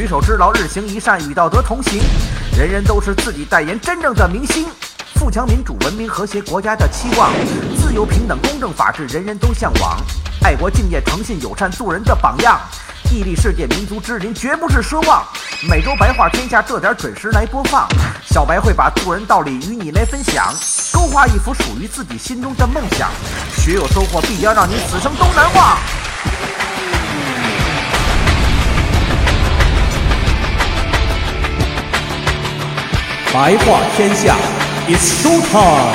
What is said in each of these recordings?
举手之劳，日行一善，与道德同行。人人都是自己代言真正的明星。富强、民主、文明、和谐，国家的期望。自由、平等、公正、法治，人人都向往。爱国、敬业、诚信、友善，做人的榜样。屹立世界，民族之林，绝不是奢望。每周白话天下，这点准时来播放。小白会把做人道理与你来分享，勾画一幅属于自己心中的梦想。学有收获，必将让你此生都难忘。白话天下，It's show time。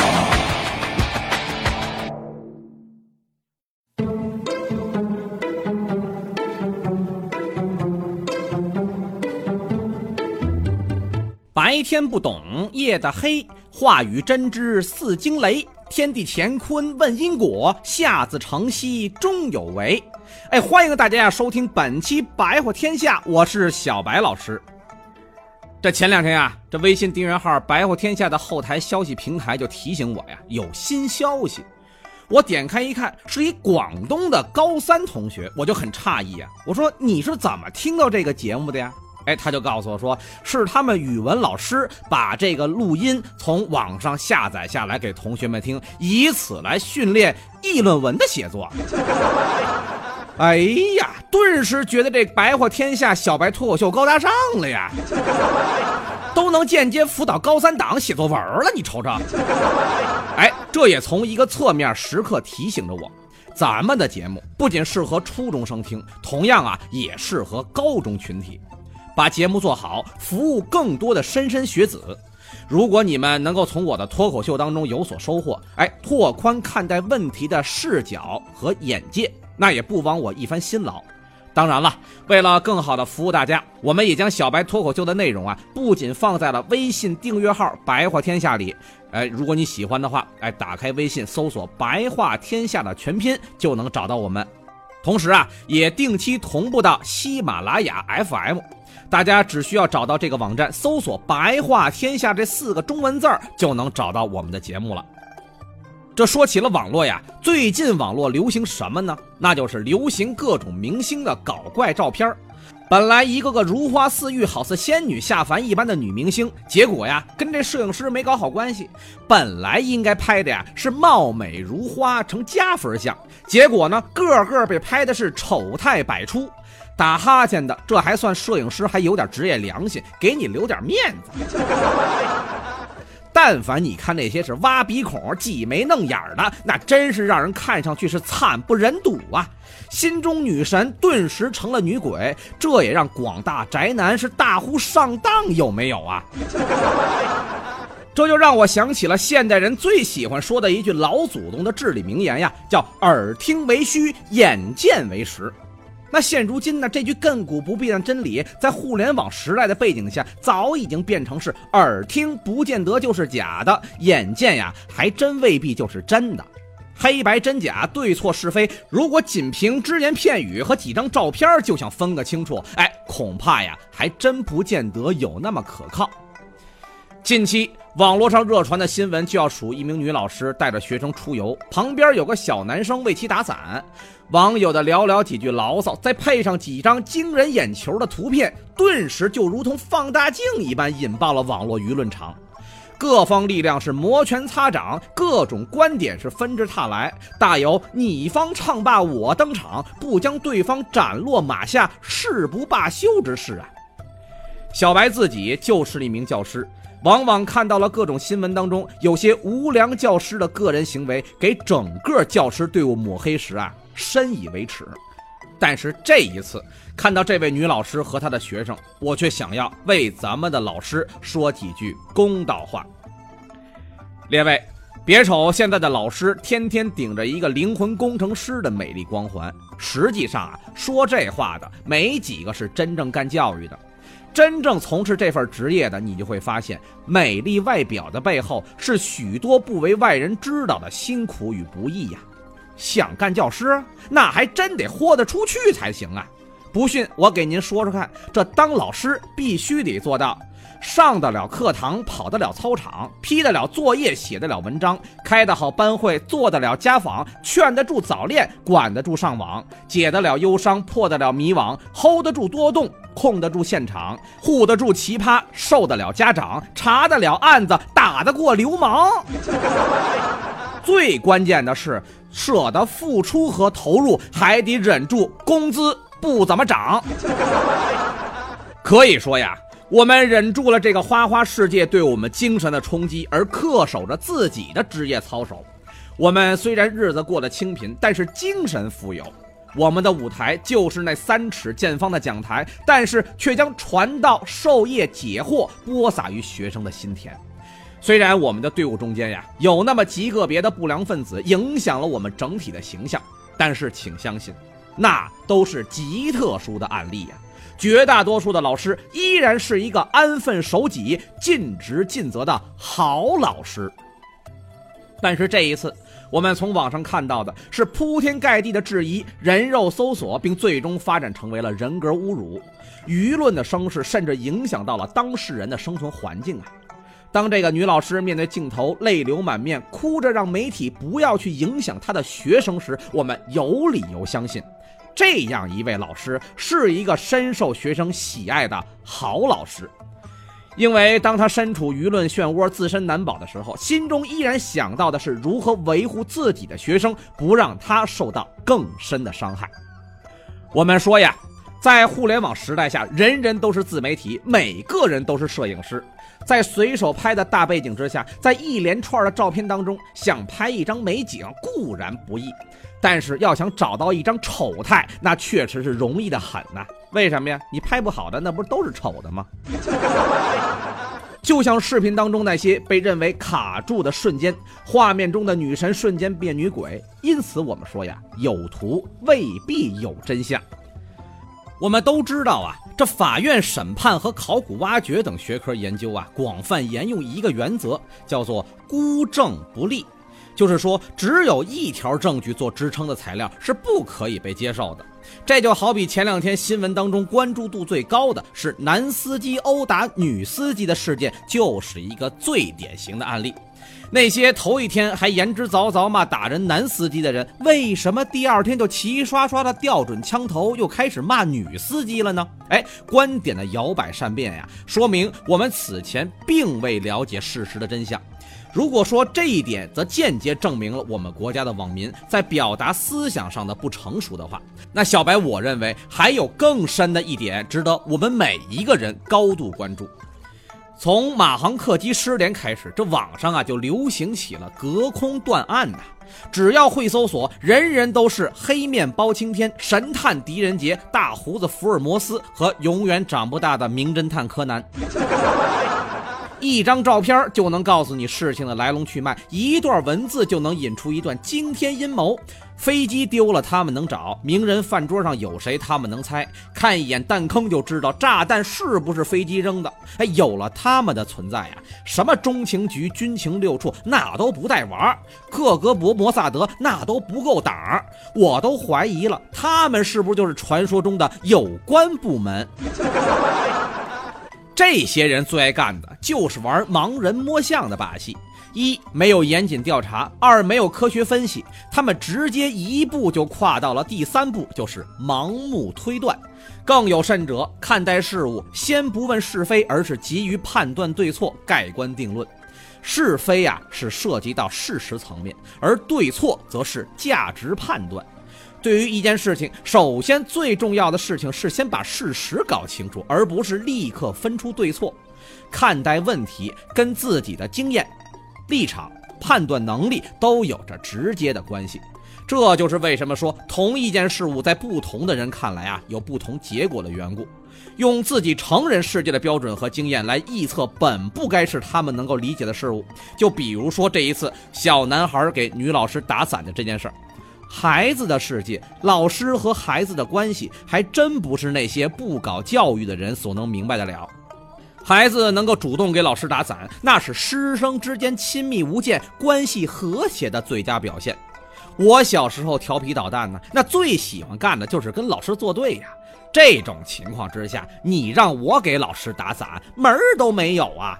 白天不懂夜的黑，话语真知似惊雷。天地乾坤问因果，下自成蹊终有为。哎，欢迎大家呀收听本期白话天下，我是小白老师。这前两天呀，这微信订阅号“白话天下”的后台消息平台就提醒我呀，有新消息。我点开一看，是一广东的高三同学，我就很诧异啊。我说你是怎么听到这个节目的呀？哎，他就告诉我说，是他们语文老师把这个录音从网上下载下来给同学们听，以此来训练议论文的写作。哎呀，顿时觉得这白话天下小白脱口秀高大上了呀，都能间接辅导高三党写作文了，你瞅瞅。哎，这也从一个侧面时刻提醒着我，咱们的节目不仅适合初中生听，同样啊，也适合高中群体。把节目做好，服务更多的莘莘学子。如果你们能够从我的脱口秀当中有所收获，哎，拓宽看待问题的视角和眼界，那也不枉我一番辛劳。当然了，为了更好的服务大家，我们也将小白脱口秀的内容啊，不仅放在了微信订阅号“白话天下”里，哎，如果你喜欢的话，哎，打开微信搜索“白话天下”的全拼，就能找到我们。同时啊，也定期同步到喜马拉雅 FM。大家只需要找到这个网站，搜索“白话天下”这四个中文字儿，就能找到我们的节目了。这说起了网络呀，最近网络流行什么呢？那就是流行各种明星的搞怪照片本来一个个如花似玉、好似仙女下凡一般的女明星，结果呀，跟这摄影师没搞好关系。本来应该拍的呀是貌美如花，成加分项，结果呢，个个被拍的是丑态百出。打哈欠的，这还算摄影师还有点职业良心，给你留点面子。但凡你看那些是挖鼻孔、挤眉弄眼的，那真是让人看上去是惨不忍睹啊！心中女神顿时成了女鬼，这也让广大宅男是大呼上当，有没有啊？这就让我想起了现代人最喜欢说的一句老祖宗的至理名言呀，叫“耳听为虚，眼见为实”。那现如今呢？这句亘古不变的真理，在互联网时代的背景下，早已经变成是耳听不见得就是假的，眼见呀还真未必就是真的。黑白真假、对错是非，如果仅凭只言片语和几张照片就想分个清楚，哎，恐怕呀还真不见得有那么可靠。近期网络上热传的新闻就要数一名女老师带着学生出游，旁边有个小男生为其打伞。网友的寥寥几句牢骚，再配上几张惊人眼球的图片，顿时就如同放大镜一般引爆了网络舆论场。各方力量是摩拳擦掌，各种观点是纷至沓来，大有你方唱罢我登场，不将对方斩落马下，誓不罢休之势啊！小白自己就是一名教师，往往看到了各种新闻当中有些无良教师的个人行为，给整个教师队伍抹黑时啊。深以为耻，但是这一次看到这位女老师和她的学生，我却想要为咱们的老师说几句公道话。列位，别瞅现在的老师天天顶着一个灵魂工程师的美丽光环，实际上啊，说这话的没几个是真正干教育的。真正从事这份职业的，你就会发现，美丽外表的背后是许多不为外人知道的辛苦与不易呀。想干教师，那还真得豁得出去才行啊！不信，我给您说说看，这当老师必须得做到。上得了课堂，跑得了操场，批得了作业，写得了文章，开得好班会，做得了家访，劝得住早恋，管得住上网，解得了忧伤，破得了迷惘，hold 得住多动，控得住现场，护得住奇葩，受得了家长，查得了案子，打得过流氓。最关键的是，舍得付出和投入，还得忍住工资不怎么涨。可以说呀。我们忍住了这个花花世界对我们精神的冲击，而恪守着自己的职业操守。我们虽然日子过得清贫，但是精神富有。我们的舞台就是那三尺见方的讲台，但是却将传道授业解惑播撒于学生的心田。虽然我们的队伍中间呀有那么极个别的不良分子影响了我们整体的形象，但是请相信，那都是极特殊的案例呀。绝大多数的老师依然是一个安分守己、尽职尽责的好老师。但是这一次，我们从网上看到的是铺天盖地的质疑、人肉搜索，并最终发展成为了人格侮辱。舆论的声势甚至影响到了当事人的生存环境啊！当这个女老师面对镜头泪流满面，哭着让媒体不要去影响她的学生时，我们有理由相信。这样一位老师是一个深受学生喜爱的好老师，因为当他身处舆论漩涡、自身难保的时候，心中依然想到的是如何维护自己的学生，不让他受到更深的伤害。我们说呀，在互联网时代下，人人都是自媒体，每个人都是摄影师。在随手拍的大背景之下，在一连串的照片当中，想拍一张美景固然不易，但是要想找到一张丑态，那确实是容易的很呐。为什么呀？你拍不好的，那不都是丑的吗？就像视频当中那些被认为卡住的瞬间，画面中的女神瞬间变女鬼。因此，我们说呀，有图未必有真相。我们都知道啊。这法院审判和考古挖掘等学科研究啊，广泛沿用一个原则，叫做孤证不立，就是说，只有一条证据做支撑的材料是不可以被接受的。这就好比前两天新闻当中关注度最高的是男司机殴打女司机的事件，就是一个最典型的案例。那些头一天还言之凿凿骂打人男司机的人，为什么第二天就齐刷刷的调准枪头，又开始骂女司机了呢？哎，观点的摇摆善变呀，说明我们此前并未了解事实的真相。如果说这一点，则间接证明了我们国家的网民在表达思想上的不成熟的话，那小白我认为还有更深的一点值得我们每一个人高度关注。从马航客机失联开始，这网上啊就流行起了隔空断案呐。只要会搜索，人人都是黑面包青天、神探狄仁杰、大胡子福尔摩斯和永远长不大的名侦探柯南。一张照片就能告诉你事情的来龙去脉，一段文字就能引出一段惊天阴谋。飞机丢了，他们能找；名人饭桌上有谁，他们能猜。看一眼弹坑就知道炸弹是不是飞机扔的。哎，有了他们的存在呀，什么中情局、军情六处那都不带玩儿克格勃、摩萨德那都不够胆儿我都怀疑了，他们是不是就是传说中的有关部门？这些人最爱干的就是玩盲人摸象的把戏：一没有严谨调查，二没有科学分析，他们直接一步就跨到了第三步，就是盲目推断。更有甚者，看待事物先不问是非，而是急于判断对错，盖棺定论。是非呀，是涉及到事实层面，而对错则是价值判断。对于一件事情，首先最重要的事情是先把事实搞清楚，而不是立刻分出对错。看待问题跟自己的经验、立场、判断能力都有着直接的关系。这就是为什么说同一件事物在不同的人看来啊有不同结果的缘故。用自己成人世界的标准和经验来臆测本不该是他们能够理解的事物，就比如说这一次小男孩给女老师打伞的这件事儿。孩子的世界，老师和孩子的关系，还真不是那些不搞教育的人所能明白得了。孩子能够主动给老师打伞，那是师生之间亲密无间、关系和谐的最佳表现。我小时候调皮捣蛋呢，那最喜欢干的就是跟老师作对呀。这种情况之下，你让我给老师打伞，门儿都没有啊！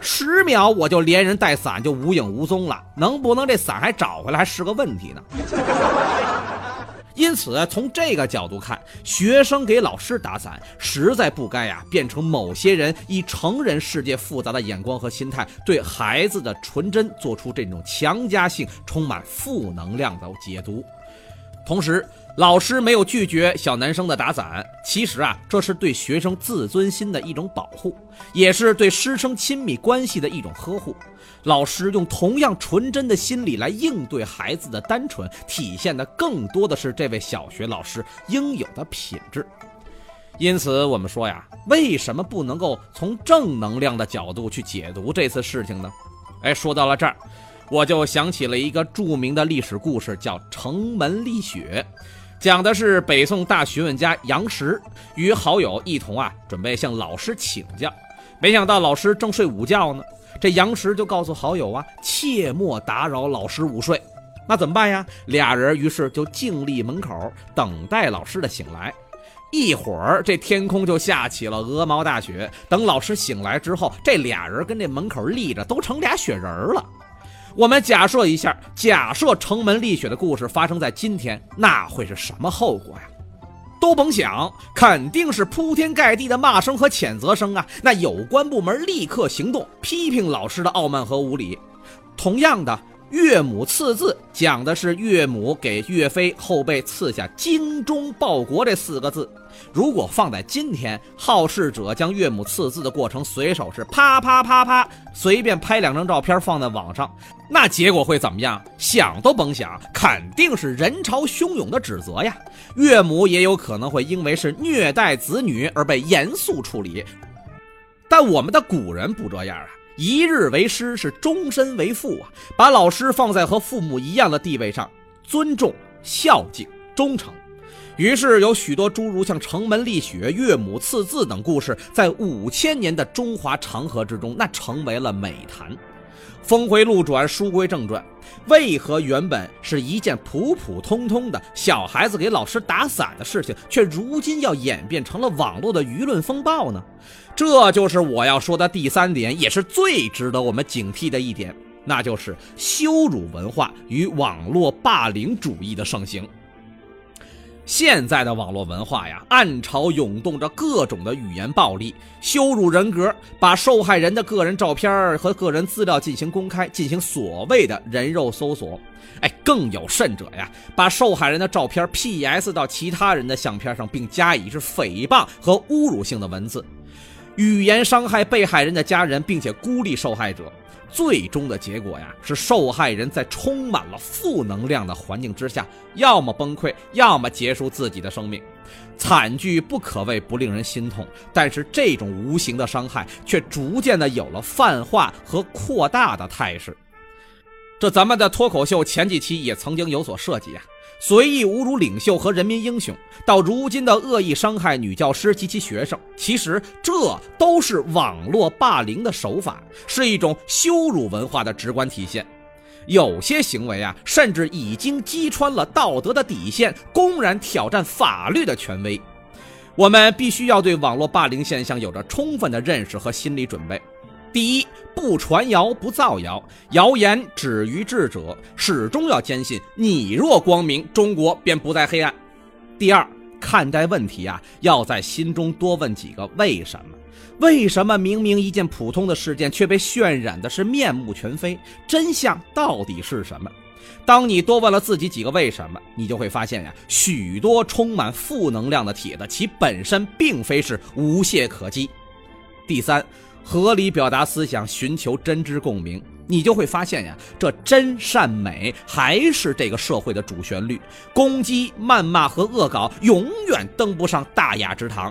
十秒我就连人带伞就无影无踪了，能不能这伞还找回来还是个问题呢。因此，从这个角度看，学生给老师打伞，实在不该呀变成某些人以成人世界复杂的眼光和心态，对孩子的纯真做出这种强加性、充满负能量的解读。同时，老师没有拒绝小男生的打伞，其实啊，这是对学生自尊心的一种保护，也是对师生亲密关系的一种呵护。老师用同样纯真的心理来应对孩子的单纯，体现的更多的是这位小学老师应有的品质。因此，我们说呀，为什么不能够从正能量的角度去解读这次事情呢？哎，说到了这儿，我就想起了一个著名的历史故事，叫城门立雪。讲的是北宋大学问家杨时与好友一同啊，准备向老师请教，没想到老师正睡午觉呢。这杨时就告诉好友啊，切莫打扰老师午睡。那怎么办呀？俩人于是就静立门口，等待老师的醒来。一会儿，这天空就下起了鹅毛大雪。等老师醒来之后，这俩人跟这门口立着，都成俩雪人了。我们假设一下，假设城门立雪的故事发生在今天，那会是什么后果呀？都甭想，肯定是铺天盖地的骂声和谴责声啊！那有关部门立刻行动，批评老师的傲慢和无礼。同样的。岳母刺字讲的是岳母给岳飞后背刺下“精忠报国”这四个字。如果放在今天，好事者将岳母刺字的过程随手是啪啪啪啪，随便拍两张照片放在网上，那结果会怎么样？想都甭想，肯定是人潮汹涌的指责呀。岳母也有可能会因为是虐待子女而被严肃处理。但我们的古人不这样啊。一日为师是终身为父啊！把老师放在和父母一样的地位上，尊重、孝敬、忠诚。于是有许多诸如像城门立雪、岳母刺字等故事，在五千年的中华长河之中，那成为了美谈。峰回路转，书归正传，为何原本是一件普普通通的小孩子给老师打伞的事情，却如今要演变成了网络的舆论风暴呢？这就是我要说的第三点，也是最值得我们警惕的一点，那就是羞辱文化与网络霸凌主义的盛行。现在的网络文化呀，暗潮涌动着各种的语言暴力、羞辱人格，把受害人的个人照片和个人资料进行公开，进行所谓的人肉搜索。哎，更有甚者呀，把受害人的照片 PS 到其他人的相片上，并加以是诽谤和侮辱性的文字。语言伤害被害人的家人，并且孤立受害者，最终的结果呀，是受害人在充满了负能量的环境之下，要么崩溃，要么结束自己的生命。惨剧不可谓不令人心痛，但是这种无形的伤害却逐渐的有了泛化和扩大的态势。这咱们的脱口秀前几期也曾经有所涉及啊。随意侮辱领袖和人民英雄，到如今的恶意伤害女教师及其学生，其实这都是网络霸凌的手法，是一种羞辱文化的直观体现。有些行为啊，甚至已经击穿了道德的底线，公然挑战法律的权威。我们必须要对网络霸凌现象有着充分的认识和心理准备。第一，不传谣，不造谣，谣言止于智者，始终要坚信，你若光明，中国便不再黑暗。第二，看待问题啊，要在心中多问几个为什么？为什么明明一件普通的事件，却被渲染的是面目全非？真相到底是什么？当你多问了自己几个为什么，你就会发现呀，许多充满负能量的帖子，其本身并非是无懈可击。第三。合理表达思想，寻求真知共鸣，你就会发现呀，这真善美还是这个社会的主旋律。攻击、谩骂和恶搞永远登不上大雅之堂。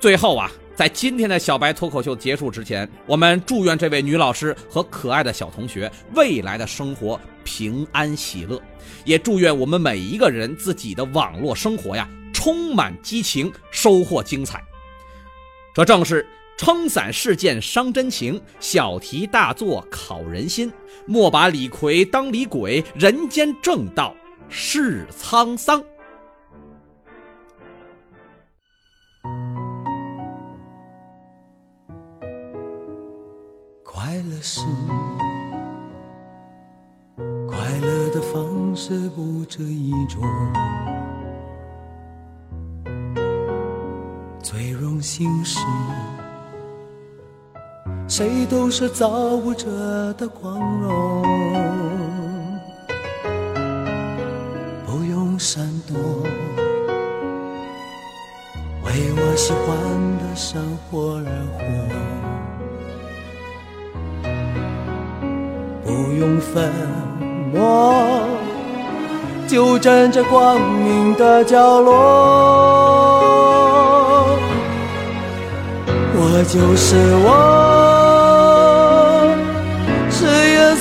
最后啊。在今天的小白脱口秀结束之前，我们祝愿这位女老师和可爱的小同学未来的生活平安喜乐，也祝愿我们每一个人自己的网络生活呀充满激情，收获精彩。这正是撑伞事件伤真情，小题大做考人心。莫把李逵当李鬼，人间正道是沧桑。快乐是快乐的方式不止一种，最荣幸是谁都是造物者的光荣，不用闪躲，为我喜欢的生活而活。不用粉墨，就站在光明的角落。我就是我，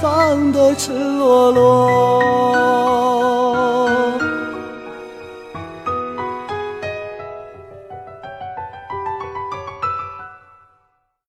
方的赤裸裸。